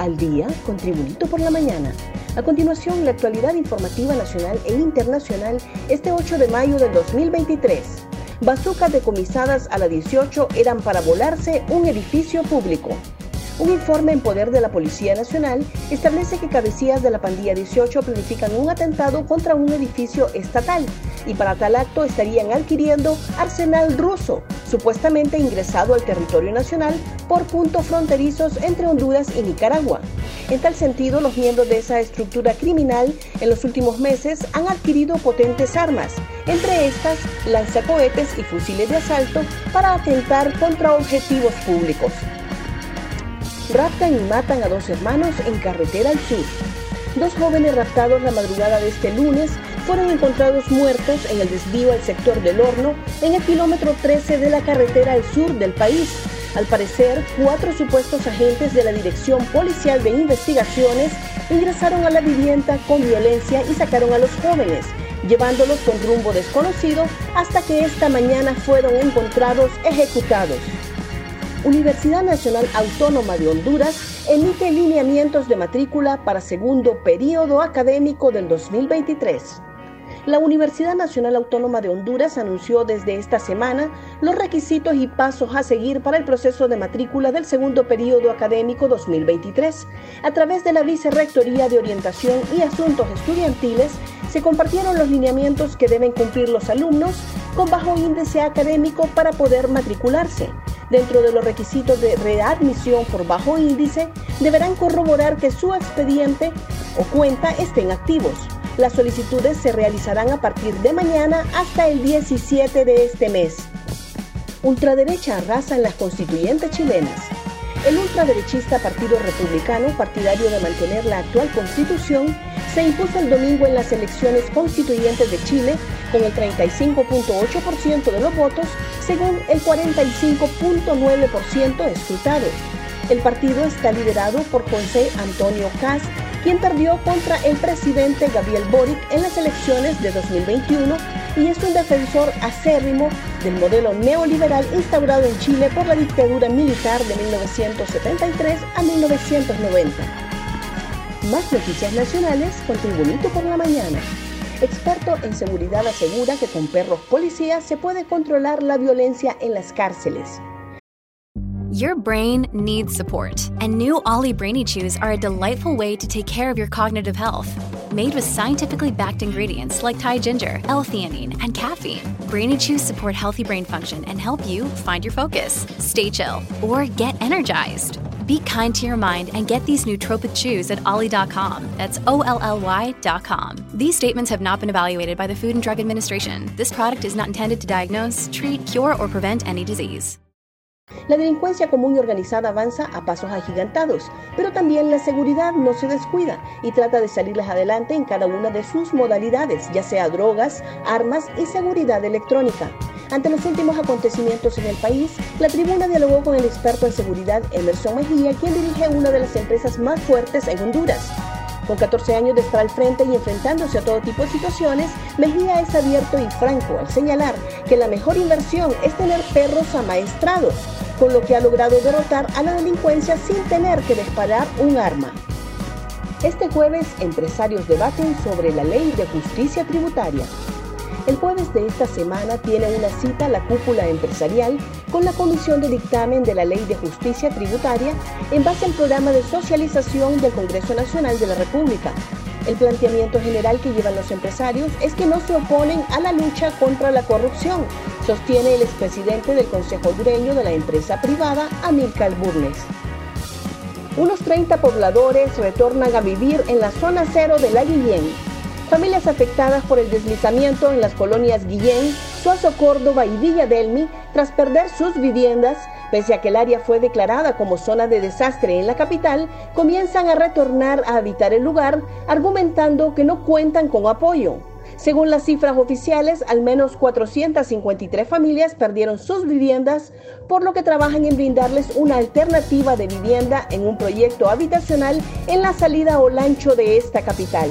Al día con Tribunito por la mañana. A continuación, la actualidad informativa nacional e internacional este 8 de mayo del 2023. Bazucas decomisadas a la 18 eran para volarse un edificio público. Un informe en poder de la Policía Nacional establece que cabecillas de la pandilla 18 planifican un atentado contra un edificio estatal y para tal acto estarían adquiriendo arsenal ruso, supuestamente ingresado al territorio nacional por puntos fronterizos entre Honduras y Nicaragua. En tal sentido, los miembros de esa estructura criminal en los últimos meses han adquirido potentes armas, entre estas lanzacohetes y fusiles de asalto para atentar contra objetivos públicos raptan y matan a dos hermanos en carretera al sur. Dos jóvenes raptados la madrugada de este lunes fueron encontrados muertos en el desvío al sector del horno en el kilómetro 13 de la carretera al sur del país. Al parecer, cuatro supuestos agentes de la Dirección Policial de Investigaciones ingresaron a la vivienda con violencia y sacaron a los jóvenes, llevándolos con rumbo desconocido hasta que esta mañana fueron encontrados ejecutados. Universidad Nacional Autónoma de Honduras emite lineamientos de matrícula para segundo periodo académico del 2023. La Universidad Nacional Autónoma de Honduras anunció desde esta semana los requisitos y pasos a seguir para el proceso de matrícula del segundo periodo académico 2023. A través de la Vicerrectoría de Orientación y Asuntos Estudiantiles se compartieron los lineamientos que deben cumplir los alumnos con bajo índice académico para poder matricularse. Dentro de los requisitos de readmisión por bajo índice, deberán corroborar que su expediente o cuenta estén activos. Las solicitudes se realizarán a partir de mañana hasta el 17 de este mes. Ultraderecha arrasa en las constituyentes chilenas. El ultraderechista Partido Republicano, partidario de mantener la actual constitución, se impuso el domingo en las elecciones constituyentes de Chile con el 35.8% de los votos, según el 45.9% escrutado. El partido está liderado por José Antonio Kass, quien perdió contra el presidente Gabriel Boric en las elecciones de 2021 y es un defensor acérrimo del modelo neoliberal instaurado en Chile por la dictadura militar de 1973 a 1990. Más noticias nacionales con Tribunito por la Mañana. Experto en seguridad asegura que con perros policías se puede controlar la violencia en las cárceles. Your brain needs support, and new Ollie Brainy Chews are a delightful way to take care of your cognitive health. Made with scientifically backed ingredients like Thai ginger, L-theanine, and caffeine, Brainy Chews support healthy brain function and help you find your focus, stay chill, or get energized. Be kind to your mind and get these nootropic chews at ollie.com. That's O L L Y.com. These statements have not been evaluated by the Food and Drug Administration. This product is not intended to diagnose, treat, cure, or prevent any disease. La delincuencia común y organizada avanza a pasos agigantados, pero también la seguridad no se descuida y trata de salirles adelante en cada una de sus modalidades, ya sea drogas, armas y seguridad electrónica. Ante los últimos acontecimientos en el país, la tribuna dialogó con el experto en seguridad Emerson Mejía, quien dirige una de las empresas más fuertes en Honduras. Con 14 años de estar al frente y enfrentándose a todo tipo de situaciones, Mejía es abierto y franco al señalar que la mejor inversión es tener perros amaestrados, con lo que ha logrado derrotar a la delincuencia sin tener que disparar un arma. Este jueves, empresarios debaten sobre la ley de justicia tributaria. El jueves de esta semana tiene una cita la cúpula empresarial con la Comisión de Dictamen de la Ley de Justicia Tributaria en base al programa de socialización del Congreso Nacional de la República. El planteamiento general que llevan los empresarios es que no se oponen a la lucha contra la corrupción, sostiene el expresidente del Consejo Hondureño de la empresa privada, Amílcar Burnes. Unos 30 pobladores retornan a vivir en la zona cero de la Guillén, Familias afectadas por el deslizamiento en las colonias Guillén, Suazo, Córdoba y Villa Delmi, tras perder sus viviendas, pese a que el área fue declarada como zona de desastre en la capital, comienzan a retornar a habitar el lugar, argumentando que no cuentan con apoyo. Según las cifras oficiales, al menos 453 familias perdieron sus viviendas, por lo que trabajan en brindarles una alternativa de vivienda en un proyecto habitacional en la salida o lancho de esta capital.